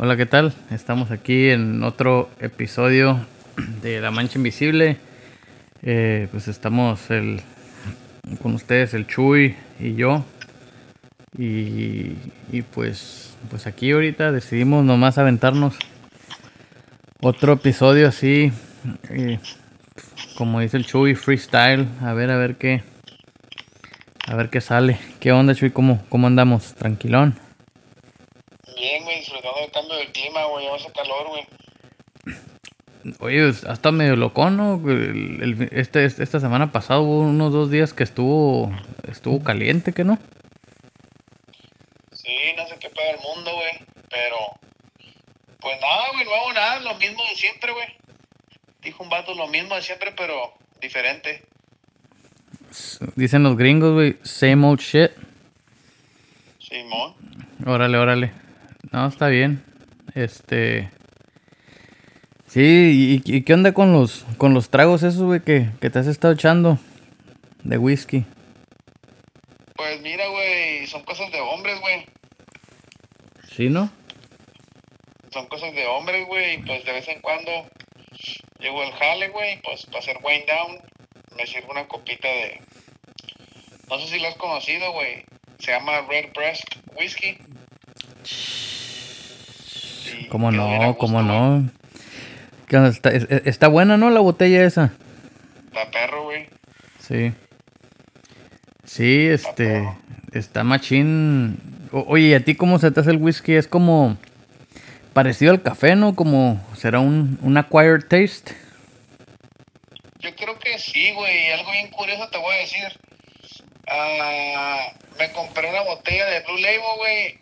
Hola, ¿qué tal? Estamos aquí en otro episodio de La Mancha Invisible. Eh, pues estamos el, con ustedes, el Chuy y yo. Y, y pues, pues aquí ahorita decidimos nomás aventarnos otro episodio así, eh, como dice el Chuy, freestyle. A ver, a ver qué, a ver qué sale. ¿Qué onda, Chuy? ¿Cómo, cómo andamos? ¿Tranquilón? Bien, güey, disfrutando del cambio del clima, güey, ya hace calor, güey. Oye, hasta medio loco, ¿no? El- el- este, esta semana pasada hubo unos dos días que estuvo estuvo caliente, ¿que no? Sí, no sé qué pega el mundo, güey, pero... Pues nada, güey, no hago nada, lo mismo de siempre, güey. Dijo un vato lo mismo de siempre, pero diferente. Dicen los gringos, güey, same old shit. Simón. Órale, órale. No, está bien. Este... Sí, ¿y, y qué onda con los con los tragos esos, güey, que, que te has estado echando de whisky? Pues mira, güey, son cosas de hombres, güey. ¿Sí, no? Son cosas de hombres, güey, y pues de vez en cuando llego al jale, güey, pues para hacer wind down, me sirvo una copita de... No sé si lo has conocido, güey. Se llama Red Breast Whiskey. ¿Cómo no? ¿Cómo no? Está, es- es- está buena, ¿no? La botella esa. Está perro, güey. Sí. Sí, este. perro. Está machín. O- oye, ¿y a ti cómo se te hace el whisky? Es como. Parecido al café, ¿no? Como. ¿Será un, un acquired taste? Yo creo que sí, güey. Algo bien curioso te voy a decir. Ah, me compré una botella de Blue Label, güey.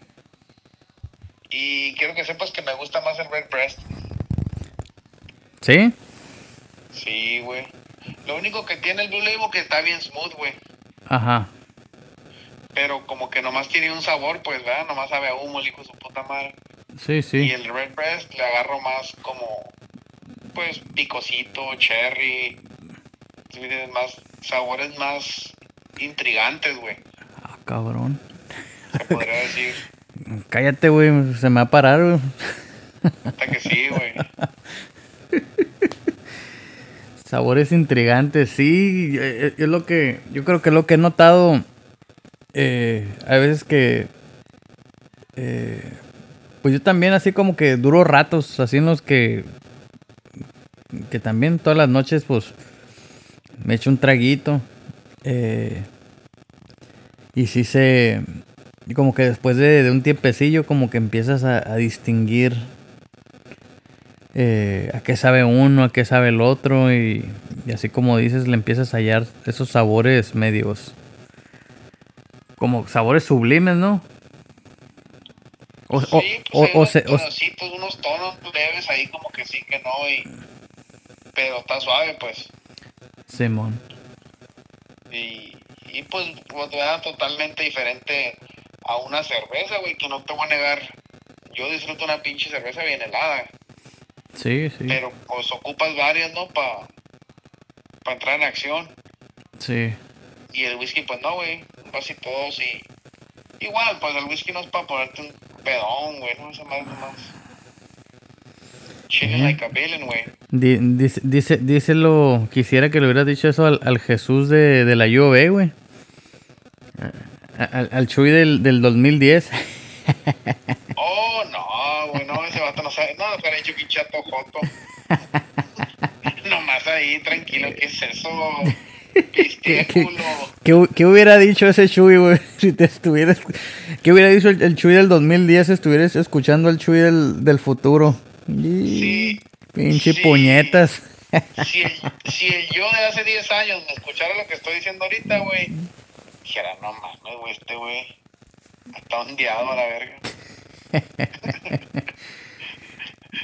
Y quiero que sepas que me gusta más el Red Breast. ¿Sí? Sí, güey. Lo único que tiene el Blue Label que está bien smooth, güey. Ajá. Pero como que nomás tiene un sabor, pues, ¿verdad? Nomás sabe a humo, el hijo de su puta madre. Sí, Y sí. el Red Breast le agarro más como, pues, picosito, cherry. Más, sabores más intrigantes, güey. Ah, cabrón. Se podría decir. Cállate, güey. Se me va a parar, güey. Hasta que sí, güey. Sabores intrigantes, sí, eh, eh, es lo que, yo creo que lo que he notado, eh, a veces que, eh, pues yo también así como que duro ratos, así en los que, que también todas las noches pues me echo un traguito, eh, y sí se, y como que después de, de un tiempecillo como que empiezas a, a distinguir eh, a qué sabe uno, a qué sabe el otro y, y así como dices le empiezas a hallar esos sabores medios como sabores sublimes, ¿no? O, Sí, pues o- o unos se- o- tonositos, unos tonos leves ahí como que sí, que no, y... Pero está suave, pues. Simón. Y, y pues, pues totalmente diferente a una cerveza, güey, que no te voy a negar. Yo disfruto una pinche cerveza bien helada, Sí, sí. pero pues ocupas varias, ¿no? Para pa entrar en acción. Sí. Y el whisky, pues no, güey, un vasito dos y... Igual, pues el whisky no es para ponerte un pedón, güey, no, esa madre nomás. Chilling Ujú. like a villain, güey. Di- dice, dice, díselo, quisiera que le hubieras dicho eso al, al Jesús de, de la UOB, güey. Al, al Chuy del, del 2010. Oh, no, güey, no, ese vato no sabe. No, pero hecho chato joto. Nomás ahí, tranquilo, ¿qué es eso? ¿Qué, hu- qué hubiera dicho ese Chuy, güey? Si te estuvieras. ¿Qué hubiera dicho el, el Chuy del 2010 si estuvieras escuchando al Chuy del, del futuro? Sí. Pinche Sí. puñetas. Si el, si el yo de hace 10 años me escuchara lo que estoy diciendo ahorita, güey, dijera, no mames, güey, este güey está ondeado a la verga.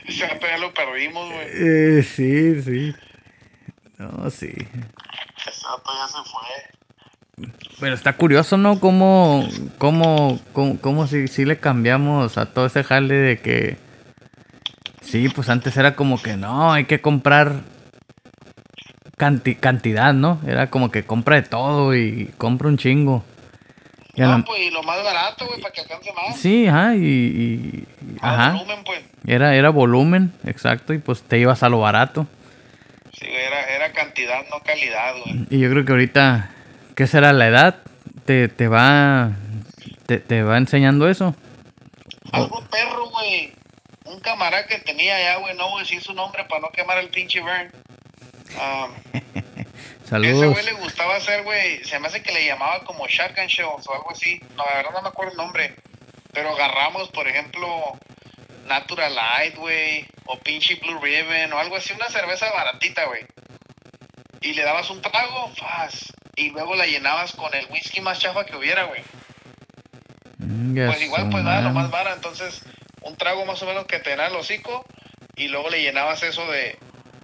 Ese vato ya lo perdimos, güey. Eh, sí, sí. No, sí. Ese vato ya se fue. Pero está curioso, ¿no? Cómo, cómo, cómo, cómo si, si le cambiamos a todo ese jale de que... Sí, pues antes era como que no, hay que comprar canti- cantidad, ¿no? Era como que compra de todo y compra un chingo. Y la- pues y lo más barato, güey, para que alcance más. Sí, ajá, y, y- ajá. volumen, pues. Era, era volumen, exacto, y pues te ibas a lo barato. Sí, era, era cantidad, no calidad, güey. Y yo creo que ahorita, ¿qué será la edad? Te, te va te, te va enseñando eso. Algo perro, güey. Un camarada que tenía allá, güey, no voy a decir su nombre para no quemar el pinche burn. Ah, ese Saludos. güey le gustaba hacer, güey, se me hace que le llamaba como shotgun shells o algo así. No, la verdad no me acuerdo el nombre. Pero agarramos, por ejemplo, Natural Light, güey, o pinche Blue Ribbon, o algo así, una cerveza baratita, güey. Y le dabas un trago, faz, y luego la llenabas con el whisky más chafa que hubiera, güey. Venga, Pues igual, pues nada, lo más barato. Entonces, un trago más o menos que te el hocico y luego le llenabas eso de,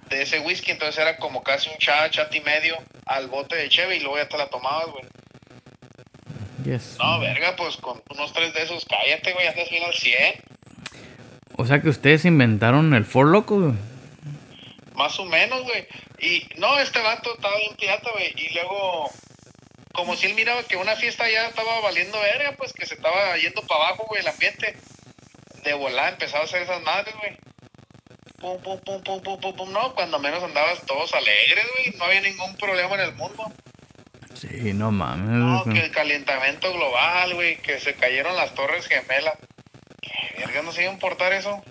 de ese whisky. Entonces era como casi un chat, chat y medio al bote de cheve y luego ya te la tomabas, güey. Yes. No, verga, pues con unos tres de esos, cállate, güey, ya estás bien al 100. O sea que ustedes inventaron el For Loco, güey. Más o menos, güey. Y no, este vato estaba bien pirata, güey. Y luego, como si él miraba que una fiesta ya estaba valiendo verga, pues que se estaba yendo para abajo, güey, el ambiente. De volar empezaba a hacer esas madres, güey. Pum, pum, pum, pum, pum, pum, pum. No, cuando menos andabas todos alegres, güey. No había ningún problema en el mundo. Sí, no mames. No, que el calentamiento global, güey. Que se cayeron las torres gemelas. ¿Qué verga no se iba a importar eso?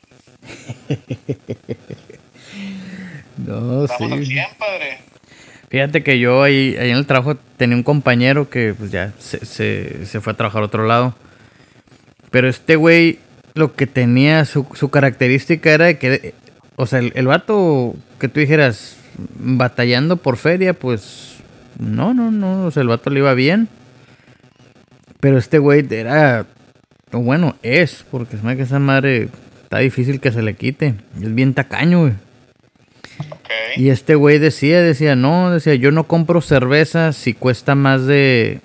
No, Estamos al sí. 100, padre. Fíjate que yo ahí, ahí en el trabajo tenía un compañero que pues ya se, se, se fue a trabajar a otro lado. Pero este güey, lo que tenía, su, su característica era de que, o sea, el, el vato que tú dijeras, batallando por feria, pues no, no, no, o sea, el vato le iba bien. Pero este güey era, bueno, es, porque se me que esa madre está difícil que se le quite. Es bien tacaño, güey. Y este güey decía, decía, no, decía, yo no compro cerveza si cuesta más de,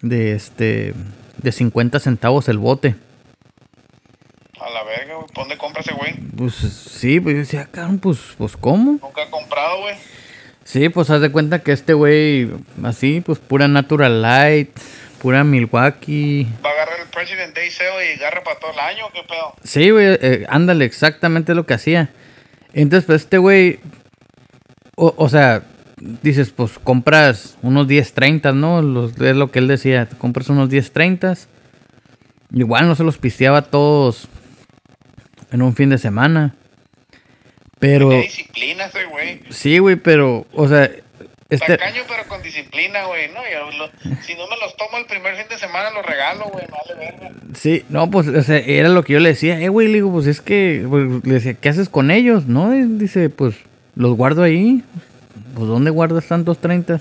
de este, de 50 centavos el bote. A la verga, güey. ¿Dónde compra ese güey? Pues sí, pues yo decía, cabrón, pues, pues ¿cómo? Nunca he comprado, güey. Sí, pues haz de cuenta que este güey, así, pues pura Natural Light, pura Milwaukee. Va a agarrar el President Day Sale y agarra para todo el año, ¿qué pedo? Sí, güey, eh, ándale, exactamente lo que hacía. Entonces, pues este güey, o, o sea, dices, pues compras unos 10, 30, ¿no? Los, es lo que él decía, compras unos 10, 30. Igual no se los pisteaba todos en un fin de semana. Pero, Qué disciplina ese güey. sí, güey, pero, o sea, este... Tacaño, pero con disciplina, güey. No, yo lo- si no me los tomo el primer fin de semana, los regalo, güey. Vale, verga. Sí, no, pues, o sea, era lo que yo le decía, eh, güey, le digo, pues es que, pues, le decía, ¿qué haces con ellos? No, Y dice, pues, los guardo ahí. Pues, ¿dónde guardas tantos 30?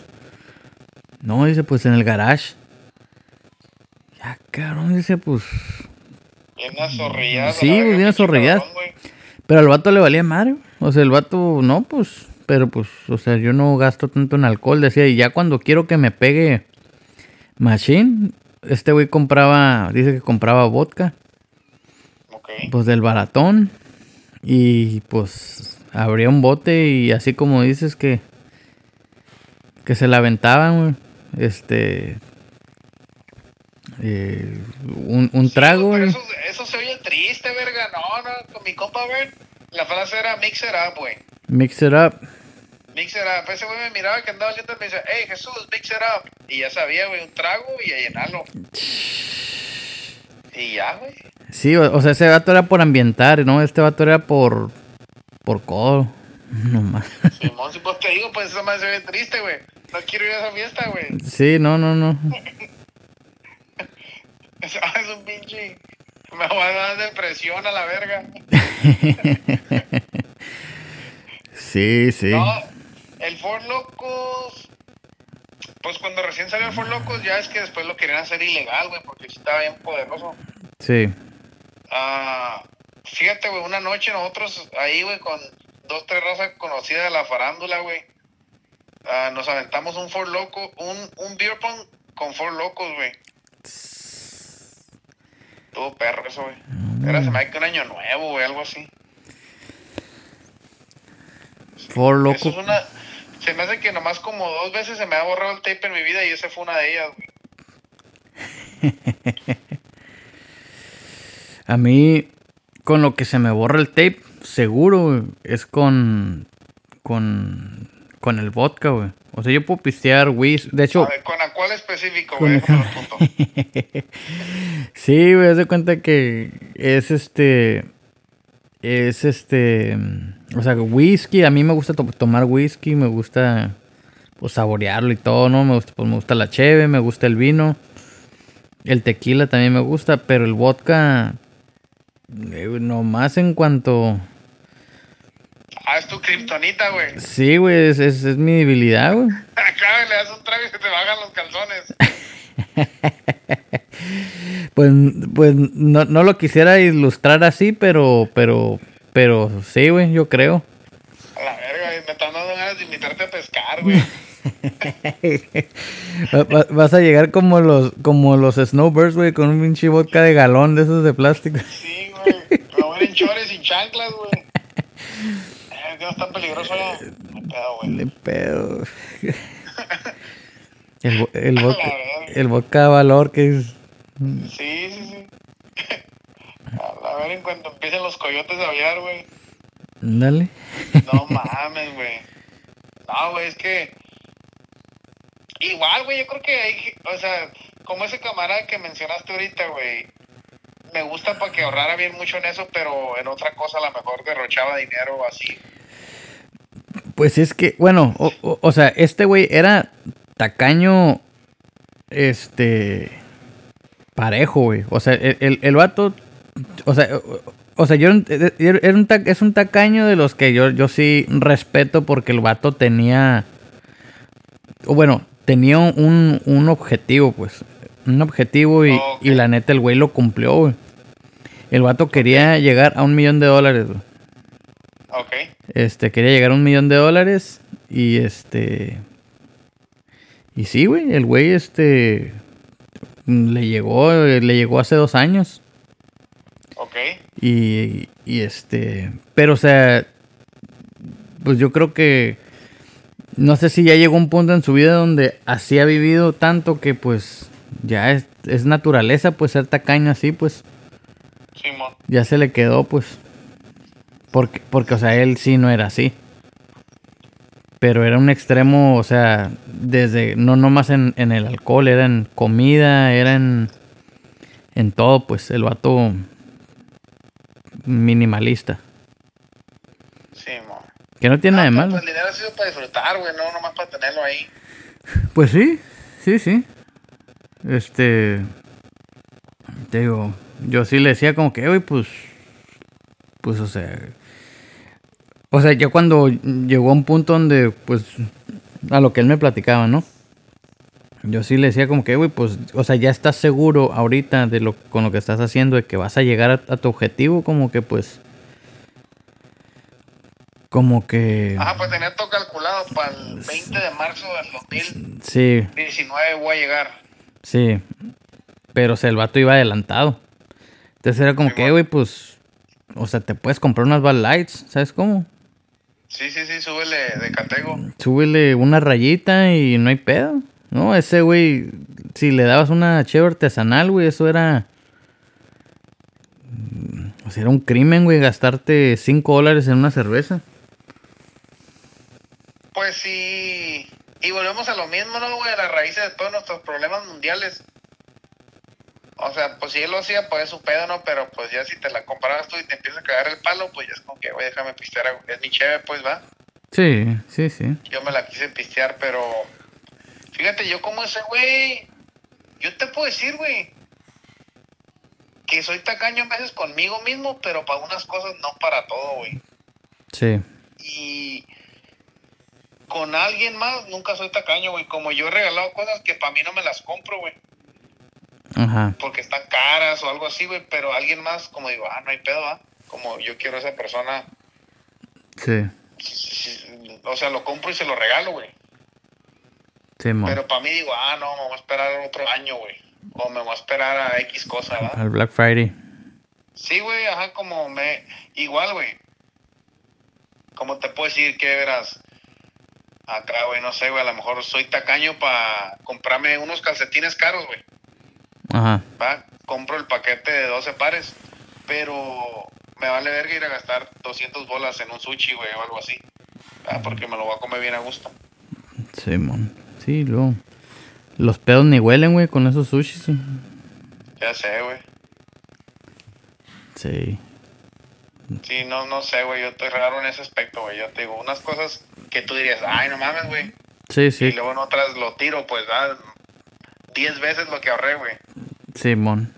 No, dice, pues en el garage. Ya, cabrón, dice, pues. Bien. Sí, güey, bien azorrillado. Pero al vato le valía madre. O sea, el vato, no, pues. Pero pues, o sea, yo no gasto tanto en alcohol. Decía, y ya cuando quiero que me pegue Machine, este güey compraba, dice que compraba vodka. Ok. Pues del baratón. Y pues abría un bote y así como dices que. Que se la aventaban, güey. Este. eh, un, un trago, Pero. Eso, eso se oye triste, verga. No, no, con mi compa, güey. La frase era mix it up, güey. Mix it up. Mix it up. Ese güey me miraba que andaba lento y me decía, hey, Jesús, mix it up. Y ya sabía, güey, un trago y a llenarlo. Y ya, güey. Sí, o, o sea, ese vato era por ambientar, ¿no? Este vato era por. Por codo. No más. Simón, si pues te digo, pues esa madre se ve triste, güey. No quiero ir a esa fiesta, güey. Sí, no, no, no. Es un pinche. Me va a dar depresión a la verga. Sí, sí. No, el Ford Locos. Pues cuando recién salió el Ford Locos, ya es que después lo querían hacer ilegal, güey, porque sí estaba bien poderoso. Sí. Ah, fíjate, güey, una noche nosotros ahí, güey, con dos, tres razas conocidas de la farándula, güey. ah, nos aventamos un Ford Loco, un, un beer pong con Ford Locos, güey. Todo perro eso, güey. Era se me que un año nuevo, güey, algo así. Por Eso loco. es una... Se me hace que nomás como dos veces se me ha borrado el tape en mi vida y esa fue una de ellas, güey. A mí, con lo que se me borra el tape, seguro, güey, es con. con. con el vodka, güey. O sea, yo puedo pistear whisky. De hecho. A ver, ¿Con la cual específico, güey? sí, güey, haz de cuenta que es este. Es este. O sea, whisky. A mí me gusta to- tomar whisky, me gusta pues saborearlo y todo, ¿no? Me gusta, pues, me gusta la cheve, me gusta el vino. El tequila también me gusta, pero el vodka. eh, nomás en cuanto. Ah, es tu kriptonita, güey. Sí, güey, es, es, es mi debilidad, güey. Acá le das un trago y se te bajan los calzones. Pues, pues no, no lo quisiera ilustrar así, pero, pero, pero sí, güey, yo creo. A la verga, me están dando ganas de invitarte a pescar, güey. Va- va- Vas a llegar como los, como los snowbirds, güey, con un pinche vodka de galón de esos de plástico. Sí, güey. Ir en chores sin chanclas, güey. Eh, que no es tan peligroso ya. No pedo, güey. De pedo. El, el, vodka, el vodka de valor que es... Sí, sí, sí. A ver, en cuanto empiecen los coyotes a aullar, güey. Dale. No mames, güey. No, güey, es que. Igual, güey, yo creo que hay. O sea, como ese camarada que mencionaste ahorita, güey. Me gusta para que ahorrara bien mucho en eso, pero en otra cosa a lo mejor derrochaba dinero o así. Pues es que, bueno, o, o- o sea, este güey era tacaño, este, parejo, güey. O sea, el, el, el vato, o sea, o, sea, yo era un ta- es un tacaño de los que yo, yo sí respeto porque el vato tenía, o bueno, tenía un, un objetivo, pues, un objetivo y, y la neta el güey lo cumplió, güey. El vato quería llegar a un millón de dólares, güey. Ok. Este, quería llegar a un millón de dólares. Y este. Y sí, güey. El güey, este. Le llegó. Le llegó hace dos años. Ok. Y. Y este. Pero, o sea. Pues yo creo que. No sé si ya llegó un punto en su vida donde así ha vivido tanto que, pues. Ya es, es naturaleza, pues ser tacaño así, pues. Simón. Ya se le quedó, pues. Porque, porque, o sea, él sí no era así. Pero era un extremo, o sea, desde, no nomás en, en el alcohol, era en comida, era en, en todo, pues, el vato minimalista. Simón. Que no tiene nada de malo. pues, el dinero ha sido para disfrutar, güey, no nomás para tenerlo ahí. Pues sí, sí, sí. Este. Te digo, yo sí le decía como que, güey, pues. Pues, o sea. O sea, ya cuando llegó a un punto donde, pues. A lo que él me platicaba, ¿no? Yo sí le decía como que, güey, pues. O sea, ya estás seguro ahorita de lo con lo que estás haciendo, de que vas a llegar a, a tu objetivo, como que, pues. Como que. Ajá, pues tenía todo calculado para el 20 de marzo del 2019 Sí, voy a llegar. Sí. Pero, o sea, el vato iba adelantado. Entonces era como Sí, que, güey, pues. O sea, te puedes comprar unas Bad Lights, ¿sabes cómo? Sí, sí, sí, súbele de catego. Súbele una rayita y no hay pedo. No, ese güey, si le dabas una cheve artesanal, güey, eso era. mm, O sea, era un crimen, güey, gastarte 5 dólares en una cerveza. Pues sí. Y volvemos a lo mismo, ¿no, güey? A las raíces de todos nuestros problemas mundiales. O sea, pues si él lo hacía, pues es su pedo, ¿no? Pero pues ya si te la comparabas tú y te empieza a cagar el palo, pues ya es como que, güey, déjame pistear. Es mi cheve, pues va. Sí, sí, sí. Yo me la quise pistear, pero. Fíjate, yo como ese güey. Yo te puedo decir, güey. Que soy tacaño a veces conmigo mismo, pero para unas cosas, no para todo, güey. Sí. Y con alguien más nunca soy tacaño, güey. Como yo he regalado cosas que para mí no me las compro, güey. Ajá. Porque están caras o algo así, güey. Pero alguien más, como digo, ah, no hay pedo, ¿ah? Como yo quiero a esa persona. Sí. O sea, lo compro y se lo regalo, güey. Sí. Pero para mí digo, ah, no, me voy a esperar otro año, güey. O me voy a esperar a X cosa, ¿verdad? Al Black Friday. Sí, güey, ajá, como me... Igual, güey. ¿Cómo te puedo decir que verás? Acá, güey, no sé, güey, a lo mejor soy tacaño para comprarme unos calcetines caros, güey. Ajá. ¿va? Compro el paquete de 12 pares, pero me vale verga ir a gastar 200 bolas en un sushi, güey, o algo así. ¿va? Porque me lo voy a comer bien a gusto. Simón. Sí, luego. Los pedos ni huelen, güey, con esos sushis. sí. Ya sé, güey. Sí. Sí, no, no sé, güey, yo estoy raro en ese aspecto, güey. Yo te digo, unas cosas que tú dirías, ay, no mames, güey. Sí, Y sí. luego en otras lo tiro, pues, da 10 veces lo que ahorré, güey. Simón.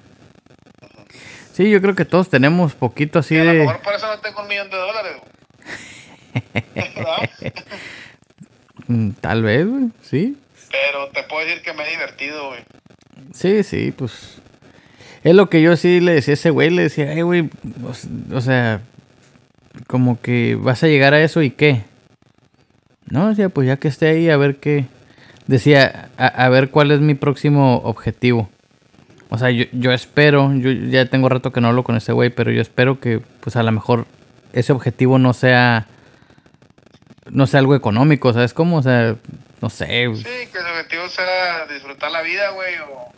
Sí, yo creo que todos tenemos poquito así Y a lo de. mejor por eso no tengo un millón de dólares, Tal vez, güey. Sí. Pero te puedo decir que me he divertido, güey. Sí, sí, pues. Es lo que yo sí le decía a ese güey. Le decía, ay, güey. O sea, como que vas a llegar a eso y qué. No, decía, pues ya que esté ahí, a ver qué. Decía, a, a ver cuál es mi próximo objetivo. O sea, yo, yo espero, yo ya tengo rato que no hablo con ese güey, pero yo espero que, pues a lo mejor ese objetivo no sea. No sea algo económico, ¿sabes cómo? O sea, no sé. Sí, que el objetivo sea disfrutar la vida, güey, o...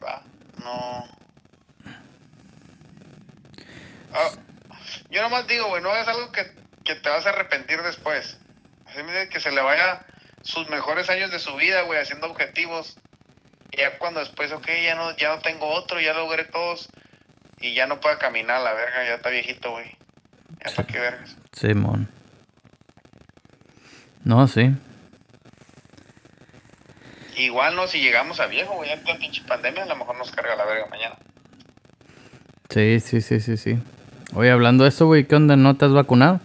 Va, no... Ah, yo nomás digo, güey, no hagas algo que, que te vas a arrepentir después. Así me dice que se le vaya sus mejores años de su vida, güey, haciendo objetivos. Ya cuando después, ok, ya no, ya no tengo otro, ya logré todos. Y ya no pueda caminar, a la verga, ya está viejito, güey. Ya para qué vergas. Simón. No, sí. Igual no, si llegamos a viejo, güey, ya en la pinche pandemia, a lo mejor nos carga la verga mañana. Sí, sí, sí, sí, sí. Oye, hablando de eso, güey, ¿qué onda? ¿No te has vacunado?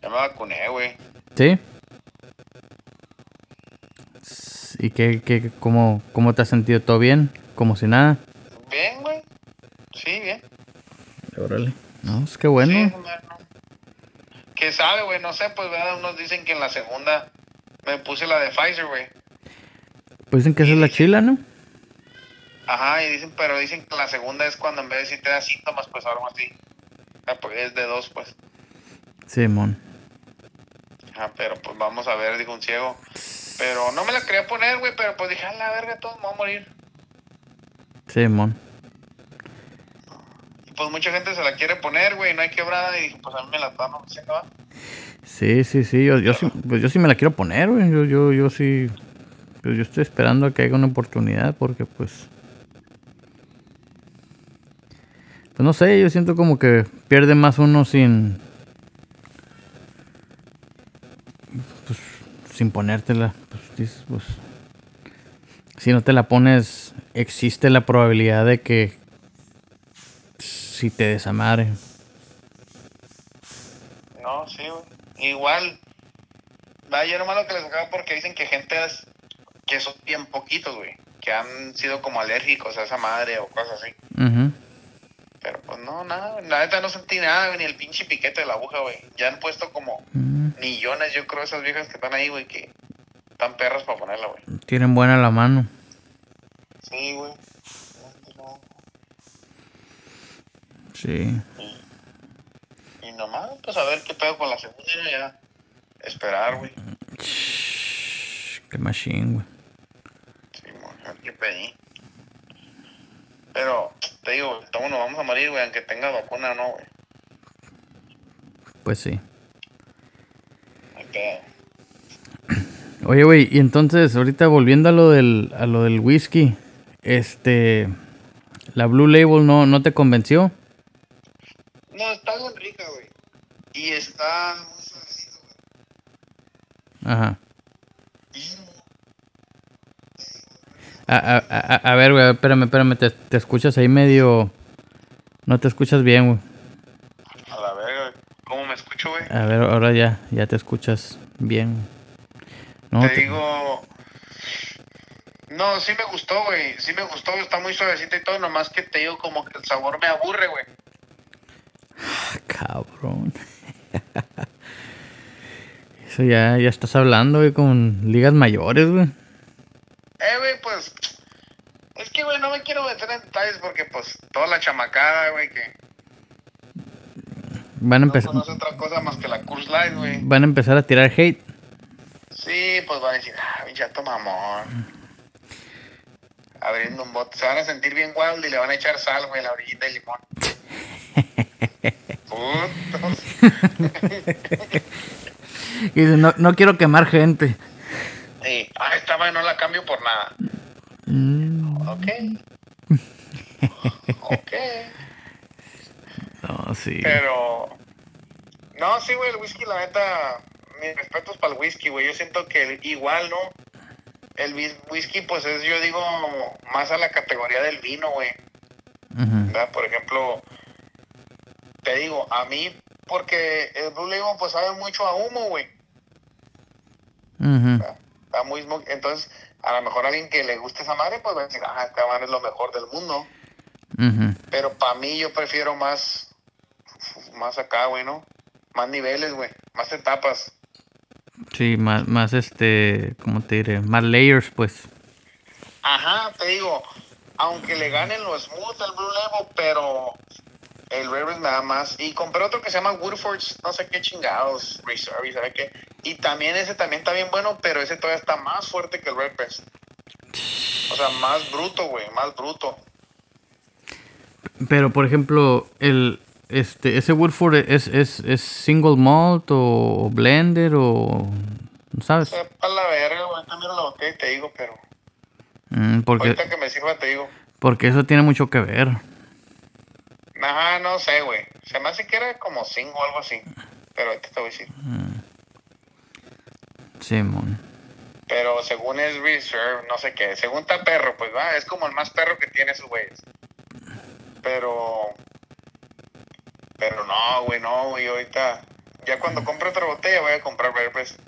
Ya me vacuné, güey. ¿Sí? ¿Y qué, qué, cómo, cómo te has sentido? ¿Todo bien? ¿Como si nada? Bien, güey. Sí, bien. Órale. No, es que bueno. Sí, no, no. ¿Qué sabe, güey? No sé, pues, ¿verdad? Unos dicen que en la segunda me puse la de Pfizer, güey. Pues dicen que esa es la chila, ¿no? Ajá, y dicen, pero dicen que la segunda es cuando en vez de si te da síntomas, pues algo así. Ah, pues, es de dos, pues. Simón. Ajá, pero pues vamos a ver, dijo un ciego. Pero no me la quería poner, güey, pero pues dije, a la verga, todos me voy a morir. Simón. Y pues mucha gente se la quiere poner, güey, no hay quebrada. Y dije, pues a mí me la están ofreciendo, ¿va? Sí, sí, sí. Yo, yo, sí, pues yo sí me la quiero poner, güey. Yo, yo, yo sí. Pues yo estoy esperando a que haya una oportunidad porque, pues. Pues no sé, yo siento como que pierde más uno sin. Pues sin ponértela. Pues dices, pues. Si no te la pones, existe la probabilidad de que. Si te desamare. No, sí, güey. Igual, va, yo nomás lo que les sacaba porque dicen que gente es, que son bien poquitos, güey, que han sido como alérgicos a esa madre o cosas así. Ujú. Pero pues no, nada, la neta no sentí nada, güey, ni el pinche piquete de la aguja, güey. Ya han puesto como Mm. millones, yo creo, esas viejas que están ahí, güey, que están perras para ponerla, güey. Tienen buena la mano. Sí, güey. Sí. Y nomás, pues a ver qué pedo con la segunda, ya. Esperar, güey. Qué machine, güey. Sí, mujer, qué pedí. Pero, te digo, todos nos vamos a morir, güey, aunque tenga vacuna o no, güey. Pues sí. No hay pedo. Oye, güey, y entonces, ahorita volviendo a lo del, a lo del whisky, este, la Blue Label no, no te convenció. No, está bien rica, güey. Y está muy suavecito, güey. Ajá. A, a, a, a ver, güey, espérame, espérame, te, te escuchas ahí medio, no te escuchas bien, güey. A la verga, güey. ¿Cómo me escucho, güey? A ver, ahora ya, ya te escuchas bien. No, te te- digo. No, sí me gustó, güey. Sí me gustó, está muy suavecita y todo. Nomás que te digo, como que el sabor me aburre, güey. Cabrón. Eso ya, ya estás hablando, güey, con ligas mayores, güey. Eh, güey, pues. Es que, güey, no me quiero meter en detalles porque, pues, toda la chamacada, güey, que Van a, no empezar conoce otra cosa más que la Curse Light, güey. van a empezar a tirar hate. Sí, pues van a decir, ah, chato mamón. abriendo un bote. Se van a sentir bien wild y le van a echar sal, güey, la orillita de limón. Putos. Y dice, no, no quiero quemar gente. Sí. Ah, esta madre no la cambio por nada. Mm, Ok. Ok. no, sí. Pero. No, sí, güey, el whisky, la neta. Mis respetos para el whisky, güey. Yo siento que igual, ¿no? El whis- whisky, pues es, yo digo, más a la categoría del vino, güey. Por ejemplo, te digo, a mí, porque el Blue Label, pues sabe mucho a humo, güey. ujú. ¿verdad? Está muy. Entonces, a lo mejor a alguien que le guste esa madre, pues va a decir, ah, esta madre es lo mejor del mundo. Pero para mí, yo prefiero más, más acá, güey, ¿no? Más niveles, güey. Más etapas. Sí, más, más este, ¿cómo te diré? Más layers, pues. Ajá, te digo, aunque le ganen los smooth al Blue Label, pero el Red Breast me da más. Y compré otro que se llama Woodford's, no sé qué chingados, Reserve, y ¿sabe qué? Y también ese también está bien bueno, pero ese todavía está más fuerte que el Red. O sea, más bruto, güey, más bruto. Pero, por ejemplo, el, este, ese Woodford es, es, es single malt o blender o, ¿no ¿sabes? Sepa la verga, ahorita miro la botella y te digo, pero Mm, porque, ahorita que me sirva te digo. porque eso tiene mucho que ver. Ajá, no sé, güey. Se me hace que era como single o algo así. Pero ahorita te voy a decir. Simón. Pero según es Reserve, no sé qué. Según está perro, pues va. Es como el más perro que tiene esos güeyes. Pero. Pero no, güey, no, güey. Ahorita. Ya cuando compre otra botella voy a comprar Breast.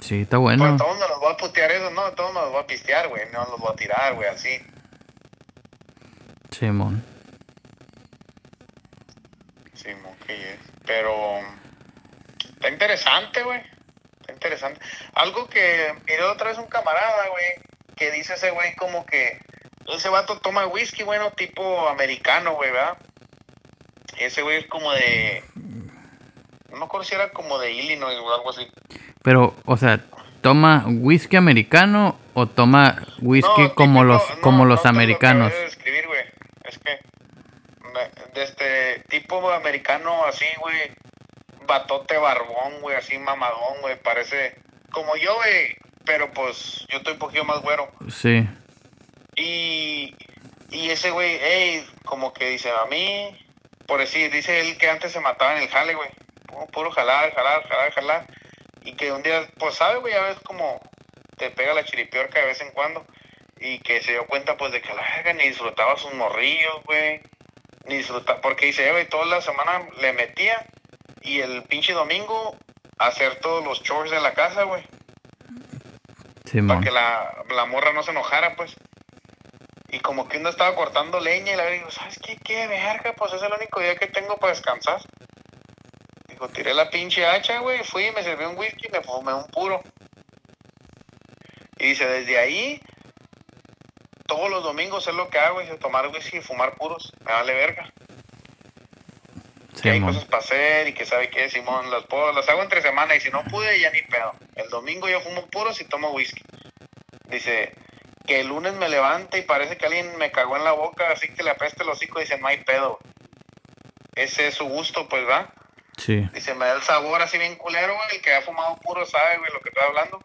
Sí, está bueno. todos me los voy a putear eso, no, todos me los voy a pistear, güey. No los voy a tirar, güey, así. Simón. Sí, que es. Pero. Está interesante, güey. Está interesante. Algo que miré otra vez un camarada, güey. Que dice ese güey como que. Ese vato toma whisky, bueno, tipo americano, güey, ¿verdad? Ese güey es como de. No me acuerdo si era como de Illinois o algo así. Pero, o sea, ¿toma whisky americano o toma whisky No, como típico- los no, como no los lo americanos? describir, güey. Es que de este tipo americano así, güey, batote barbón, güey, así mamadón, güey, parece como yo, güey, pero pues yo estoy un poquito más güero. Sí. Y, y ese güey, ey, como que dice, a mí, por decir, dice él que antes se mataba en el jale, güey. Puro, puro jalar, jalar, jalar, jalar. Y que un día, pues sabe, güey, ya ves como te pega la chiripiorca de vez en cuando. Y que se dio cuenta, pues, de que a la verga ni disfrutaba sus morrillos, güey. Ni disfrutaba, porque dice, "Eh, güey, toda la semana le metía. Y el pinche domingo, hacer todos los chores de la casa, güey para que la, la morra no se enojara, pues. Y como que uno estaba cortando leña y le digo, ¿sabes qué? ¿Qué verga? Pues es el único día que tengo para descansar. Digo, tiré la pinche hacha, güey, fui, me serví un whisky me fumé un puro. Y dice, desde ahí, todos los domingos es lo que hago, dice, tomar whisky y fumar puros. Me vale verga. que hay cosas para hacer y que sabe qué, Simón, las puedo, las hago entre semana y si no pude, ya ni pedo. El domingo yo fumo puros y tomo whisky. Dice que el lunes me levanta y parece que alguien me cagó en la boca, así que le apeste el hocico y dice, no hay pedo. Ese es su gusto, pues, ¿va? Sí. Dice, me da el sabor así bien culero, güey, el que ha fumado puro sabe, güey, lo que estoy hablando.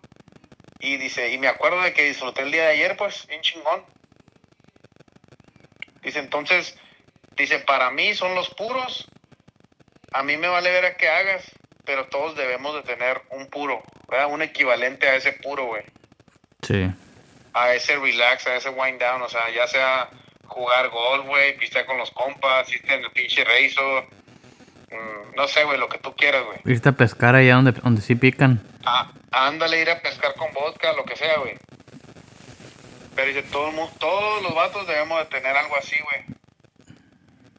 Y dice, y me acuerdo de que disfruté el día de ayer, pues, bien chingón. Dice, entonces, dice, para mí son los puros. A mí me vale ver a qué hagas, pero todos debemos de tener un puro, ¿verdad? Un equivalente a ese puro, güey. Sí. A ese relax, a ese wind down, o sea, ya sea jugar golf, güey, pistear con los compas, irte en el pinche razor, mm, no sé, güey, lo que tú quieras, güey. Irte a pescar allá donde, donde sí pican. Ah, ándale, ir a pescar con vodka, lo que sea, güey. Pero dice, todo el mundo, todos los vatos debemos de tener algo así, güey.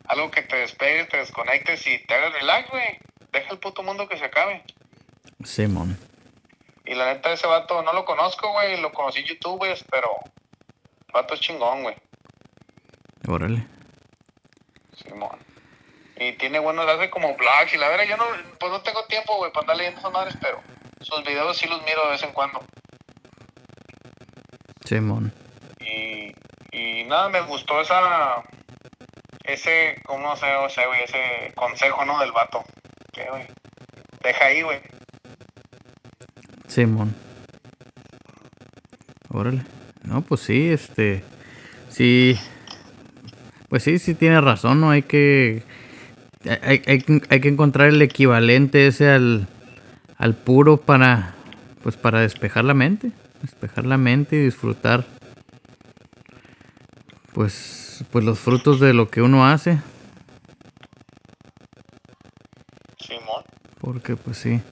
Algo que te despegues, te desconectes y te hagas relax, güey. Deja el puto mundo que se acabe. Simón. Y la neta, ese vato no lo conozco, güey. Lo conocí en YouTube, güey, pero... El vato es chingón, güey. Órale. Simón. Y tiene buenos, hace como blogs y la verdad, yo no, pues no tengo tiempo, güey, para andar leyendo esas madres, pero sus videos sí los miro de vez en cuando. Simón. Y, y nada, me gustó esa, ese, ¿cómo se o sea, güey? Ese consejo, ¿no? Del vato. ¿Qué, güey? Deja ahí, güey. Simón. Órale. No, pues sí, este. Sí. Pues sí, sí tiene razón, ¿no? Hay que. Hay, hay, hay que encontrar el equivalente ese al, al puro para. Pues para despejar la mente. Despejar la mente y disfrutar. Pues. Pues los frutos de lo que uno hace. Simón. Porque pues sí.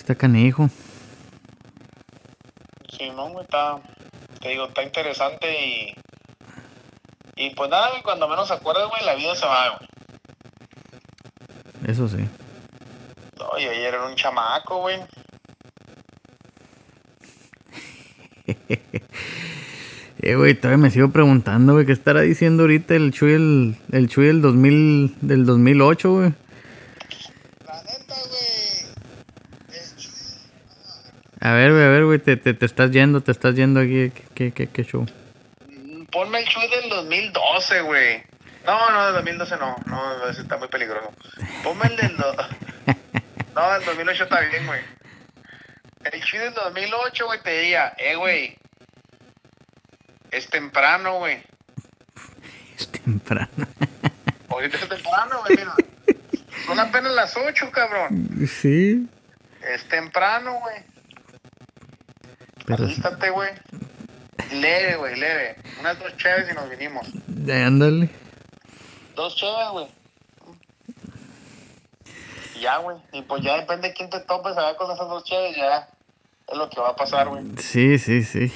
Sí Está canijo. Simón, güey, está. Te digo, está interesante y. Y pues nada, güey, cuando menos se acuerdas, güey, la vida se va, güey. Eso sí. Oye, ayer era un chamaco, güey. Eh, güey, todavía me sigo preguntando, güey, ¿qué estará diciendo ahorita el Chuy, el, el Chuy del 2000, del 2008, güey? La neta, güey. El A ver, güey, a ver, güey, te, te, te estás yendo, te estás yendo aquí, ¿qué, qué, qué show? Ponme el Chuy del 2012, güey. No, no, del 2012 no. No, está muy peligroso. Ponme el del... do- No, del 2008 está bien, güey. El Chuy del 2008, güey, te diría, eh, güey. Es temprano, güey. Es temprano. Ahorita es temprano, güey, mira. Son apenas las 8, cabrón. sí, Es temprano, güey. Pero Alístate, güey. Leve, güey, leve. Unas dos chaves y nos vinimos. ándale. Dos chaves, güey. Ya, güey. Y pues ya depende de quién te topes allá con esas dos chaves, ya es lo que va a pasar, güey. Sí, sí, sí.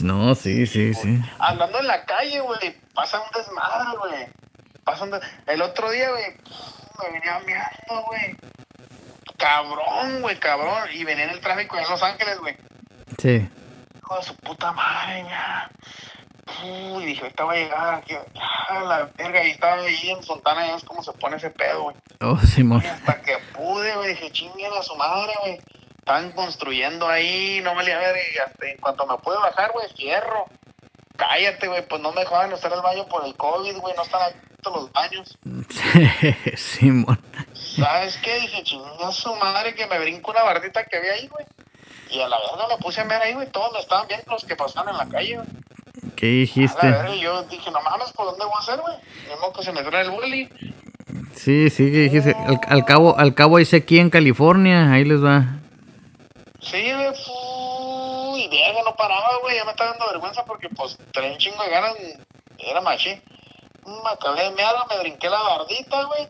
No, sí, sí, sí. Andando en la calle, güey, pasa un desmadre, güey. Pasa un des- El otro día, güey, me venía meando, güey. Cabrón, güey, cabrón. Y venía en el tráfico de Los Ángeles, güey. Sí. Hijo de su puta madre, ya. Uy, dije, ahorita va a llegar aquí. Ah, la verga, y estaba ahí en Fontana, ya es como se pone ese pedo, güey. Oh, Simón. Y hasta que pude, güey, dije, chinguen a su madre, güey. Estaban construyendo ahí, no valía ver, y hasta en cuanto me pude bajar, güey, fierro. Cállate, güey, pues no me dejaban usar el baño por el COVID, güey, no están abiertos los baños. Simón. ¿Sabes qué? Dije, chinga su madre que me brinco una bardita que había ahí, güey. Y a la vez no me puse a ver ahí, güey, todos me estaban viendo los que pasaban en la calle, güey. ¿Qué A la dijiste? verga, y yo dije, no mames, ¿por dónde voy a hacer, güey? Modo que se me trae el bully. Sí, sí, ¿qué dijiste? Al, al cabo, al cabo hice aquí en California, ahí les va. Sí, güey, fu- y vieja, no paraba, güey, ya me estaba dando vergüenza porque, pues, traía un chingo de ganas, era machín. Me acabé de mear, me brinqué la bardita, güey.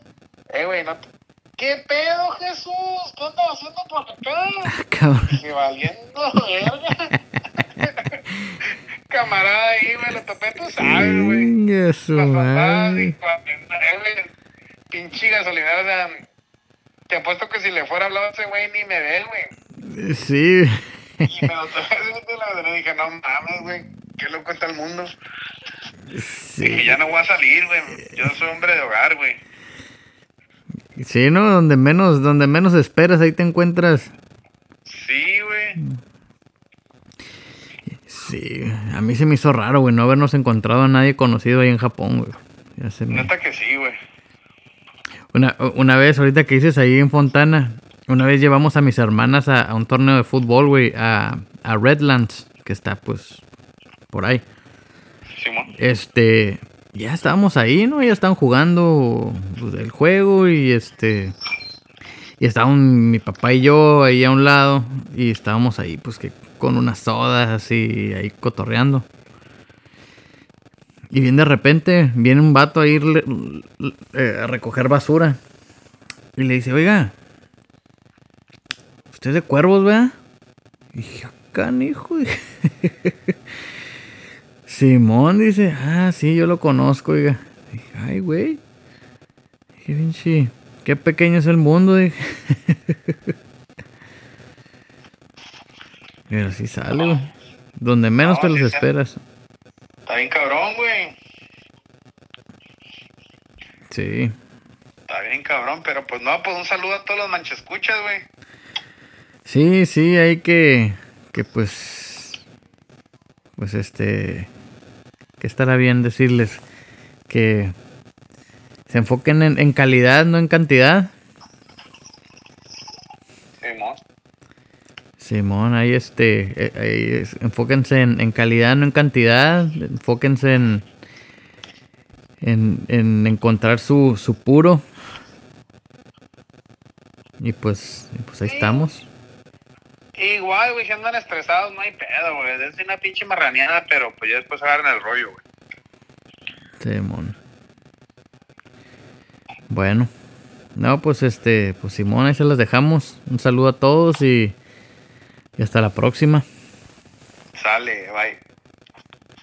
Eh, güey, no te- ¿Qué pedo, Jesús? ¿Qué andas haciendo por acá? Cabrón. Dije, valiendo verga. Camarada ahí, güey, lo topé, tú sabes, güey. Papadas madre. y Pinche gasolinera, o sea, te apuesto que si le fuera a hablar a ese güey ni me ve, güey. Sí. Y me lo topé la verdad, dije, no mames, güey, qué loco está el mundo. Dije, Sí, ya no voy a salir, güey, yo soy hombre de hogar, güey. Sí, ¿no? Donde menos, donde menos esperas, ahí te encuentras. Sí, güey. Sí, a mí se me hizo raro, güey, no habernos encontrado a nadie conocido ahí en Japón, güey. Ya se me- Neta que sí, güey. Una, una vez, ahorita que dices ahí en Fontana, una vez llevamos a mis hermanas a, a un torneo de fútbol, güey, a, a Redlands, que está pues por ahí. Simón. Este, ya estábamos ahí, ¿no? Ya estaban jugando pues, el juego y este... Y estaban mi papá y yo ahí a un lado y estábamos ahí pues que con unas sodas así ahí cotorreando. Y bien de repente viene un vato a ir eh, a recoger basura. Y le dice, oiga, usted es de cuervos, ¿verdad? Y dije, "Ah, canijo. Simón dice, ah, sí, yo lo conozco, oiga. Dije, ay, güey. Dije, pinche, qué pequeño es el mundo, dije. Pero sí sale, güey. Donde menos No, te los esperas. Está bien cabrón, güey. Sí. Está bien cabrón, pero pues no, pues un saludo a todos los manchescuchas, güey. Sí, sí, hay que, que pues, pues este, que estará bien decirles que se enfoquen en, en calidad, no en cantidad. Simón. Simón, ahí este, eh, ahí es- enfóquense en, en calidad, no en cantidad, enfóquense en, en, en encontrar su, su puro. Y pues, pues ahí Sí. estamos. Igual, güey, si andan estresados, no hay pedo, güey. Es una pinche marraneada, pero pues ya después agarran el rollo, güey. Simón. Bueno. No, pues este, pues Simón, ahí se las dejamos. Un saludo a todos y, y hasta la próxima. Sale, bye.